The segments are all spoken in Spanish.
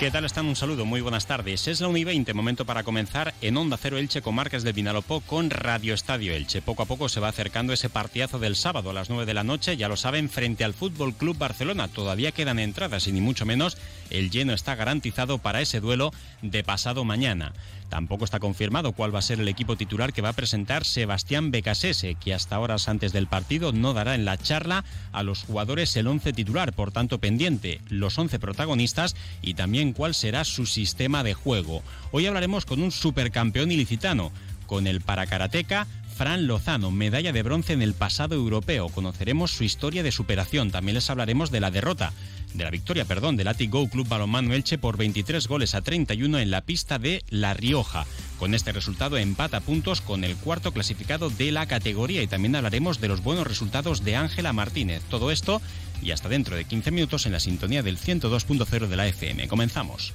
¿Qué tal están? Un saludo, muy buenas tardes. Es la 1 y 20, momento para comenzar en Onda Cero Elche con marcas del Vinalopó con Radio Estadio Elche. Poco a poco se va acercando ese partidazo del sábado a las 9 de la noche, ya lo saben, frente al Fútbol Club Barcelona. Todavía quedan entradas y ni mucho menos el lleno está garantizado para ese duelo de pasado mañana. Tampoco está confirmado cuál va a ser el equipo titular que va a presentar Sebastián Becasese, que hasta horas antes del partido no dará en la charla a los jugadores el 11 titular, por tanto pendiente los 11 protagonistas y también cuál será su sistema de juego. Hoy hablaremos con un supercampeón ilicitano, con el paracarateca Fran Lozano, medalla de bronce en el pasado europeo. Conoceremos su historia de superación. También les hablaremos de la derrota de la victoria, perdón, del Go Club Balonmano Elche por 23 goles a 31 en la pista de La Rioja. Con este resultado empata puntos con el cuarto clasificado de la categoría y también hablaremos de los buenos resultados de Ángela Martínez. Todo esto y hasta dentro de 15 minutos en la sintonía del 102.0 de la FM. Comenzamos.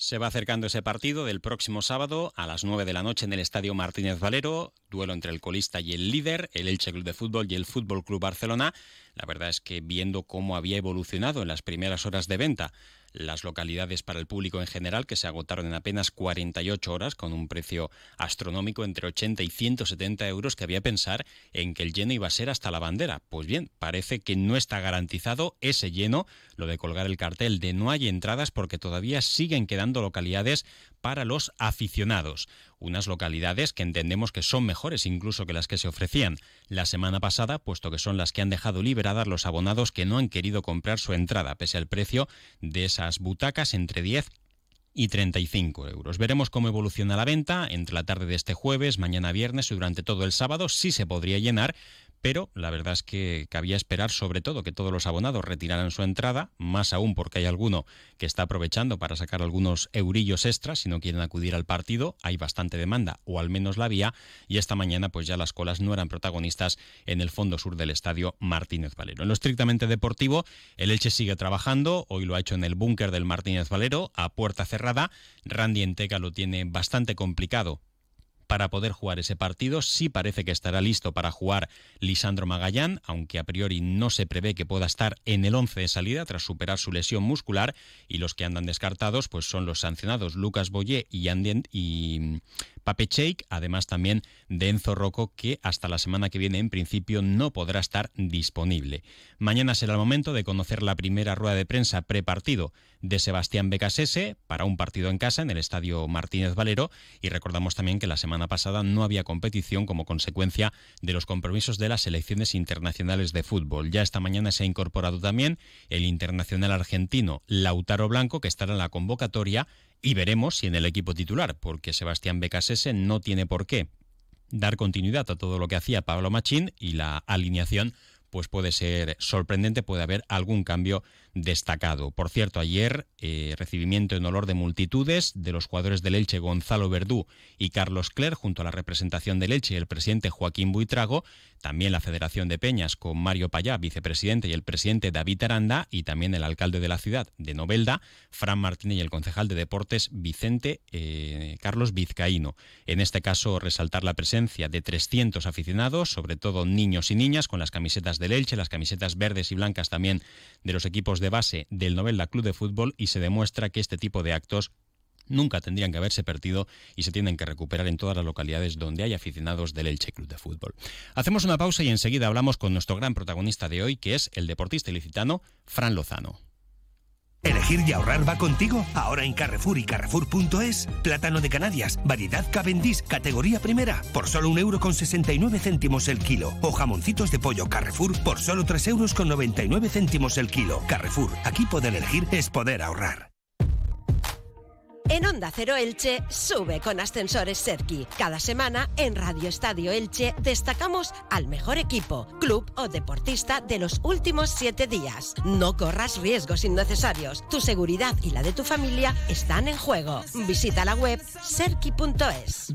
Se va acercando ese partido del próximo sábado a las 9 de la noche en el Estadio Martínez Valero, duelo entre el colista y el líder, el Elche Club de Fútbol y el Fútbol Club Barcelona. La verdad es que viendo cómo había evolucionado en las primeras horas de venta las localidades para el público en general, que se agotaron en apenas 48 horas, con un precio astronómico entre 80 y 170 euros, que había pensar en que el lleno iba a ser hasta la bandera. Pues bien, parece que no está garantizado ese lleno, lo de colgar el cartel de no hay entradas porque todavía siguen quedando localidades para los aficionados unas localidades que entendemos que son mejores incluso que las que se ofrecían la semana pasada, puesto que son las que han dejado liberadas los abonados que no han querido comprar su entrada, pese al precio de esas butacas entre 10 y 35 euros. Veremos cómo evoluciona la venta entre la tarde de este jueves, mañana viernes y durante todo el sábado. Sí se podría llenar, pero la verdad es que cabía esperar sobre todo que todos los abonados retiraran su entrada, más aún porque hay alguno que está aprovechando para sacar algunos eurillos extras si no quieren acudir al partido, hay bastante demanda o al menos la había y esta mañana pues ya las colas no eran protagonistas en el fondo sur del estadio Martínez Valero. En lo estrictamente deportivo, el Elche sigue trabajando, hoy lo ha hecho en el búnker del Martínez Valero a puerta cerrada, Randy Enteca lo tiene bastante complicado para poder jugar ese partido. Sí parece que estará listo para jugar Lisandro Magallán, aunque a priori no se prevé que pueda estar en el 11 de salida tras superar su lesión muscular y los que andan descartados pues son los sancionados Lucas Boyé y, y Pape Cheik, además también de Enzo Rocco, que hasta la semana que viene en principio no podrá estar disponible. Mañana será el momento de conocer la primera rueda de prensa prepartido de Sebastián Becasese para un partido en casa en el Estadio Martínez Valero y recordamos también que la semana pasada no había competición como consecuencia de los compromisos de las selecciones internacionales de fútbol. Ya esta mañana se ha incorporado también el internacional argentino Lautaro Blanco que estará en la convocatoria y veremos si en el equipo titular, porque Sebastián Becasese no tiene por qué dar continuidad a todo lo que hacía Pablo Machín y la alineación pues puede ser sorprendente, puede haber algún cambio destacado. Por cierto, ayer eh, recibimiento en olor de multitudes de los jugadores del Elche Gonzalo Verdú y Carlos Cler junto a la representación del Elche y el presidente Joaquín Buitrago, también la Federación de Peñas con Mario Payá, vicepresidente, y el presidente David Aranda y también el alcalde de la ciudad de Novelda, Fran Martínez y el concejal de deportes Vicente eh, Carlos Vizcaíno. En este caso, resaltar la presencia de 300 aficionados, sobre todo niños y niñas, con las camisetas del Elche, las camisetas verdes y blancas también de los equipos de base del Novelda Club de Fútbol y se demuestra que este tipo de actos nunca tendrían que haberse perdido y se tienen que recuperar en todas las localidades donde hay aficionados del Elche Club de Fútbol. Hacemos una pausa y enseguida hablamos con nuestro gran protagonista de hoy, que es el deportista ilicitano Fran Lozano. ¿Elegir y ahorrar va contigo? Ahora en Carrefour y Carrefour.es, plátano de Canarias, variedad Cavendish, categoría primera, por solo un euro con 69 céntimos el kilo. O jamoncitos de pollo Carrefour por solo 3 euros con 99 céntimos el kilo. Carrefour, aquí poder elegir es poder ahorrar. En Onda Cero Elche, sube con ascensores Serki. Cada semana en Radio Estadio Elche destacamos al mejor equipo, club o deportista de los últimos siete días. No corras riesgos innecesarios. Tu seguridad y la de tu familia están en juego. Visita la web serki.es.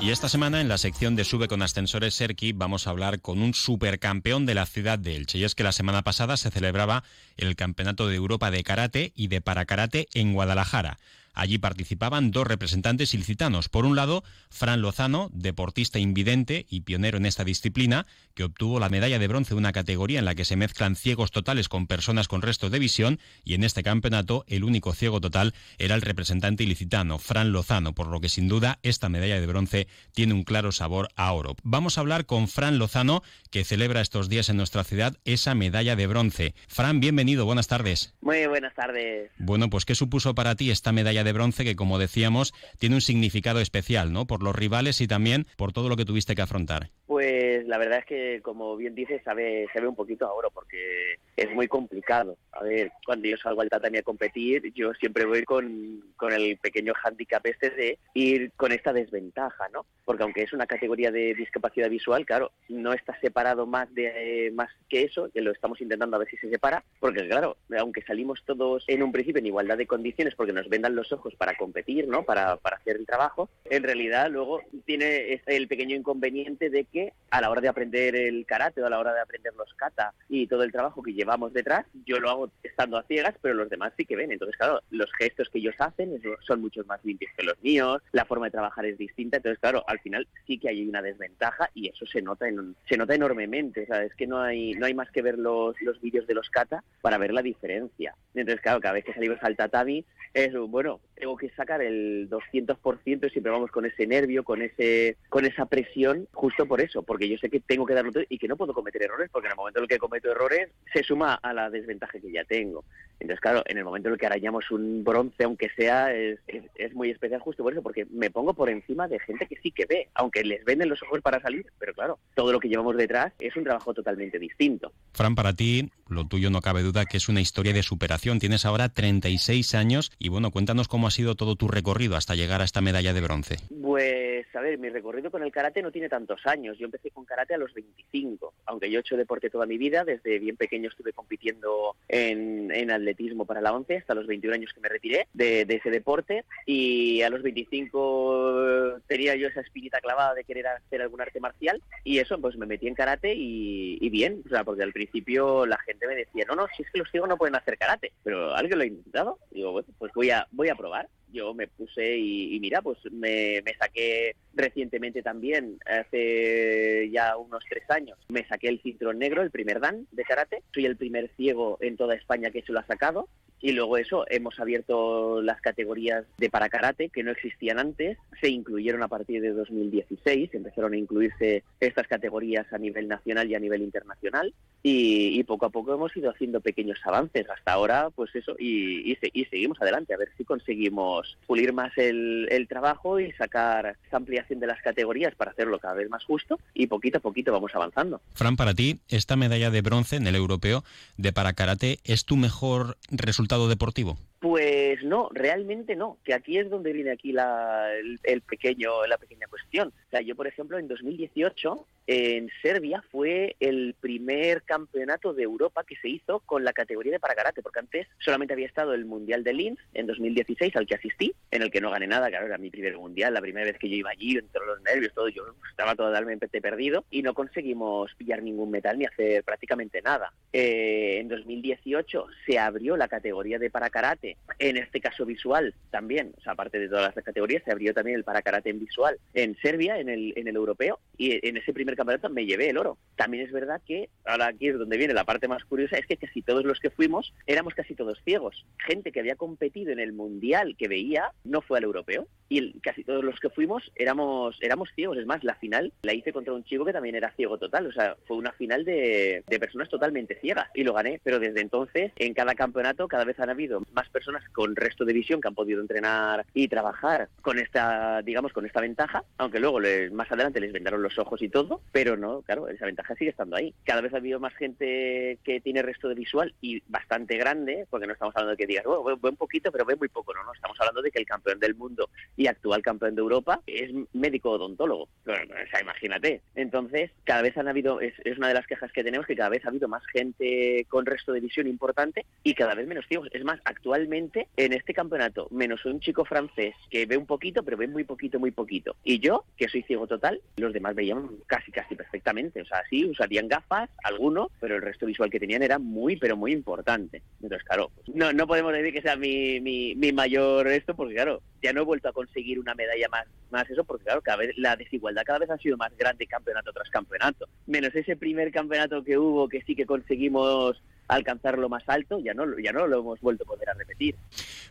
Y esta semana en la sección de Sube con Ascensores Serki vamos a hablar con un supercampeón de la ciudad de Elche. Y es que la semana pasada se celebraba el Campeonato de Europa de Karate y de Parakarate en Guadalajara. Guadalajara. Allí participaban dos representantes ilicitanos. Por un lado, Fran Lozano, deportista invidente y pionero en esta disciplina, que obtuvo la medalla de bronce de una categoría en la que se mezclan ciegos totales con personas con resto de visión, y en este campeonato el único ciego total era el representante ilicitano, Fran Lozano, por lo que sin duda esta medalla de bronce tiene un claro sabor a oro. Vamos a hablar con Fran Lozano, que celebra estos días en nuestra ciudad esa medalla de bronce. Fran, bienvenido, buenas tardes. Muy buenas tardes. Bueno, pues ¿qué supuso para ti esta medalla de bronce que, como decíamos, tiene un significado especial, ¿no? Por los rivales y también por todo lo que tuviste que afrontar. Pues la verdad es que, como bien dices, sabe, se ve un poquito ahora porque es muy complicado. A ver, cuando yo salgo al tatami a competir, yo siempre voy con, con el pequeño hándicap este de ir con esta desventaja, ¿no? Porque aunque es una categoría de discapacidad visual, claro, no está separado más de más que eso, que lo estamos intentando a ver si se separa, porque claro, aunque salimos todos en un principio en igualdad de condiciones porque nos vendan los ojos para competir, ¿no? Para, para hacer el trabajo, en realidad luego tiene el pequeño inconveniente de que a la hora de aprender el karate o a la hora de aprender los kata y todo el trabajo que llevamos detrás, yo lo hago estando a ciegas, pero los demás sí que ven. Entonces, claro, los gestos que ellos hacen son muchos más limpios que los míos, la forma de trabajar es distinta, entonces, claro, al final sí que hay una desventaja y eso se nota en, se nota enormemente, sea, es que no hay, no hay más que ver los, los vídeos de los kata para ver la diferencia. Entonces, claro, cada vez que salimos al tatami, es, bueno, tengo que sacar el 200% y siempre vamos con ese nervio, con ese con esa presión, justo por eso, porque yo sé que tengo que darlo todo y que no puedo cometer errores, porque en el momento en el que cometo errores se suma a la desventaja que ya tengo. Entonces, claro, en el momento en el que arañamos un bronce, aunque sea, es, es, muy especial justo por eso, porque me pongo por encima de gente que sí que ve, aunque les venden los ojos para salir, pero claro, todo lo que llevamos detrás es un trabajo totalmente distinto. Fran, para ti, lo tuyo no cabe duda que es una historia de superación. Tienes ahora 36 años y bueno, cuéntanos cómo ha sido todo tu recorrido hasta llegar a esta medalla de bronce. Pues, a ver, mi recorrido con el karate no tiene tantos años. Yo empecé con karate a los 25, aunque yo he hecho deporte toda mi vida, desde bien pequeño estuve compitiendo en, en atletismo para la 11 hasta los 21 años que me retiré de, ese deporte y a los 25 tenía yo esa espinita clavada de querer hacer algún arte marcial y eso pues me metí en karate y, y bien, o sea, porque al principio la gente me decía, no, no, si es que los ciegos no pueden hacer karate, pero alguien lo ha intentado, digo, bueno, pues voy a, voy a probar yo me puse y, mira, pues me, me, saqué recientemente también, hace ya unos tres años, me saqué el cinturón negro, el primer dan de karate. Soy el primer ciego en toda España que se lo ha sacado. Y luego eso, hemos abierto las categorías de para karate que no existían antes, se incluyeron a partir de 2016, empezaron a incluirse estas categorías a nivel nacional y a nivel internacional y, y poco a poco hemos ido haciendo pequeños avances hasta ahora, pues eso, y, y, y seguimos adelante a ver si conseguimos pulir más el, el trabajo y sacar esta ampliación de las categorías para hacerlo cada vez más justo y poquito a poquito vamos avanzando. Fran, para ti, esta medalla de bronce en el europeo de para karate es tu mejor resultado deportivo? Pues no, realmente no, que aquí es donde viene aquí la, el, pequeño, la pequeña cuestión. O sea, yo, por ejemplo, en 2018 en Serbia fue el primer campeonato de Europa que se hizo con la categoría de para karate, porque antes solamente había estado el Mundial de Linz en 2016 al que asistí, en el que no gané nada, claro, era mi primer mundial, la primera vez que yo iba allí, entre los nervios, todo, yo estaba totalmente perdido y no conseguimos pillar ningún metal ni hacer prácticamente nada. Eh, en 2018 se abrió la categoría de para karate, en este caso visual también, o sea, aparte de todas las categorías, se abrió también el para karate en visual en Serbia, en el, en el europeo, y en ese primer campeonato me llevé el oro. También es verdad que, ahora aquí es donde viene la parte más curiosa, es que casi todos los que fuimos éramos casi todos ciegos. Gente que había competido en el mundial que veía no fue al europeo y casi todos los que fuimos éramos éramos ciegos. Es más, la final la hice contra un chico que también era ciego total. O sea, fue una final de, de personas totalmente ciegas y lo gané. Pero desde entonces, en cada campeonato, cada vez han habido más personas personas con resto de visión que han podido entrenar y trabajar con esta, digamos, con esta ventaja, aunque luego les, más adelante les vendaron los ojos y todo, pero no, claro, esa ventaja sigue estando ahí. Cada vez ha habido más gente que tiene resto de visual y bastante grande, porque no estamos hablando de que digas, bueno, ve un poquito, pero ve muy poco, no, no, estamos hablando de que el campeón del mundo y actual campeón de Europa es médico odontólogo. o sea, imagínate. Entonces, cada vez han habido, es, es una de las quejas que tenemos, que cada vez ha habido más gente con resto de visión importante y cada vez menos ciegos. Es más, actualmente en este campeonato, menos un chico francés que ve un poquito, pero ve muy poquito, muy poquito. Y yo, que soy ciego total, los demás veían casi, casi perfectamente. O sea, sí, usarían gafas, algunos, pero el resto visual que tenían era muy, pero muy importante. Entonces, claro, no, no podemos decir que sea mi, mi, mi mayor esto, porque claro, ya no he vuelto a conseguir una medalla más, más eso, porque claro, cada vez la desigualdad cada vez ha sido más grande campeonato tras campeonato. Menos ese primer campeonato que hubo que sí que conseguimos alcanzar lo más alto, ya no, ya no lo hemos vuelto a poder a repetir.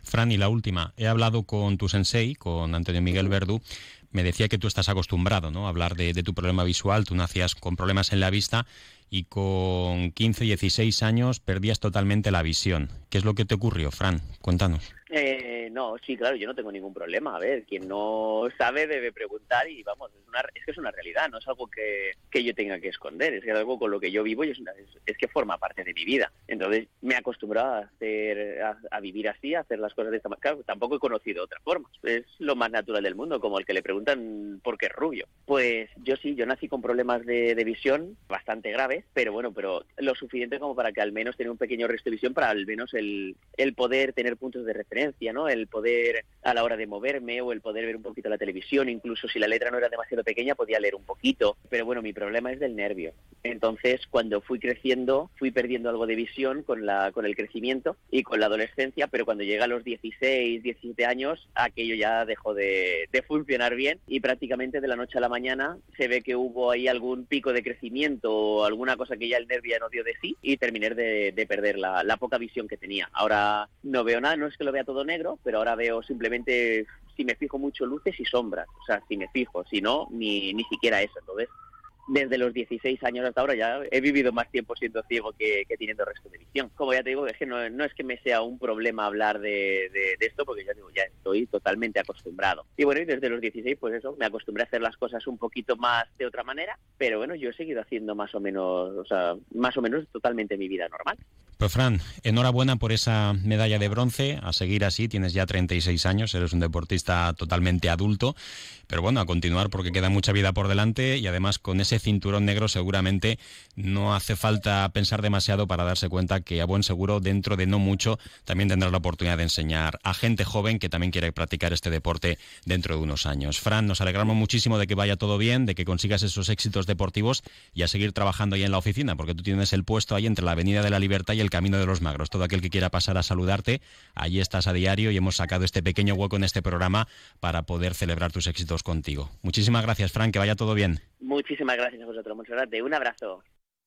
Fran, y la última. He hablado con tu sensei, con Antonio Miguel Verdú. Me decía que tú estás acostumbrado ¿no? a hablar de, de tu problema visual. Tú nacías con problemas en la vista y con 15, 16 años perdías totalmente la visión. ¿Qué es lo que te ocurrió, Fran? Cuéntanos. Eh, no, sí, claro, yo no tengo ningún problema. A ver, quien no sabe debe preguntar y vamos, es, una, es que es una realidad, no es algo que, que yo tenga que esconder, es que es algo con lo que yo vivo y es, una, es, que forma parte de mi vida. Entonces me he acostumbrado a, hacer, vivir así, a hacer las cosas de esta manera. Claro, tampoco he conocido otra forma. Es lo más natural del mundo, como el que le preguntan por qué es rubio. Pues yo sí, yo nací con problemas de visión bastante graves, pero bueno, pero lo suficiente como para que al menos tenga un pequeño resto de visión para al menos el, el poder tener puntos de referencia ¿no? El poder a la hora de moverme o el poder ver un poquito la televisión, incluso si la letra no era demasiado pequeña podía leer un poquito, pero bueno, mi problema es del nervio. Entonces, cuando fui creciendo, fui perdiendo algo de visión con la con el crecimiento y con la adolescencia, pero cuando llega a los 16, 17 años, aquello ya dejó de, de funcionar bien y prácticamente de la noche a la mañana se ve que hubo ahí algún pico de crecimiento o alguna cosa que ya el nervio ya no dio de sí y terminé de, de perder la, la poca visión que tenía. Ahora no veo nada, no es que lo vea todo todo negro, pero ahora veo simplemente, si me fijo mucho, luces y sombras. O sea, si me fijo, si no, ni, ni siquiera eso. Entonces, desde los 16 años hasta ahora ya he vivido más tiempo siendo ciego que, que teniendo resto de visión. Como ya te digo, es que no, no es que me sea un problema hablar de, de, de, esto, porque ya digo, ya estoy totalmente acostumbrado. Y bueno, y desde los 16, pues eso, me acostumbré a hacer las cosas un poquito más de otra manera, pero bueno, yo he seguido haciendo más o menos, o sea, más o menos totalmente mi vida normal. Pues Fran, enhorabuena por esa medalla de bronce, a seguir así, tienes ya 36 años, eres un deportista totalmente adulto, pero bueno, a continuar porque queda mucha vida por delante y además con ese cinturón negro seguramente no hace falta pensar demasiado para darse cuenta que a buen seguro dentro de no mucho también tendrás la oportunidad de enseñar a gente joven que también quiere practicar este deporte dentro de unos años. Fran, nos alegramos muchísimo de que vaya todo bien, de que consigas esos éxitos deportivos y a seguir trabajando ahí en la oficina, porque tú tienes el puesto ahí entre la Avenida de la Libertad y el Camino de los Magros. Todo aquel que quiera pasar a saludarte, allí estás a diario y hemos sacado este pequeño hueco en este programa para poder celebrar tus éxitos contigo. Muchísimas gracias, Fran, que vaya todo bien. Muchísimas gracias a vosotros, Monserrate. Un abrazo.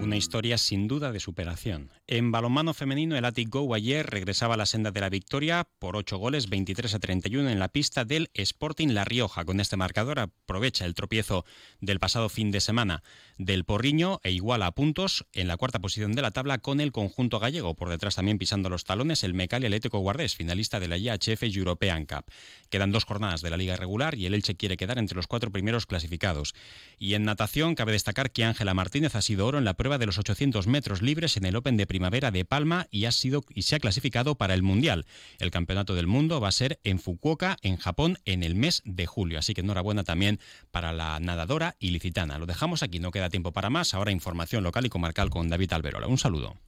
Una historia sin duda de superación. En balonmano femenino, el Atic Go ayer regresaba a la senda de la victoria por 8 goles, 23 a 31 en la pista del Sporting La Rioja. Con este marcador aprovecha el tropiezo del pasado fin de semana del Porriño e iguala a puntos en la cuarta posición de la tabla con el conjunto gallego. Por detrás también pisando los talones el Mecal Atlético Guardés, finalista de la IHF European Cup. Quedan dos jornadas de la liga regular y el Elche quiere quedar entre los cuatro primeros clasificados. Y en natación cabe destacar que Ángela Martínez ha sido oro en la de los 800 metros libres en el Open de Primavera de Palma y ha sido y se ha clasificado para el Mundial. El Campeonato del Mundo va a ser en Fukuoka, en Japón, en el mes de julio. Así que enhorabuena también para la nadadora ilicitana. Lo dejamos aquí, no queda tiempo para más. Ahora información local y comarcal con David Alberola. Un saludo.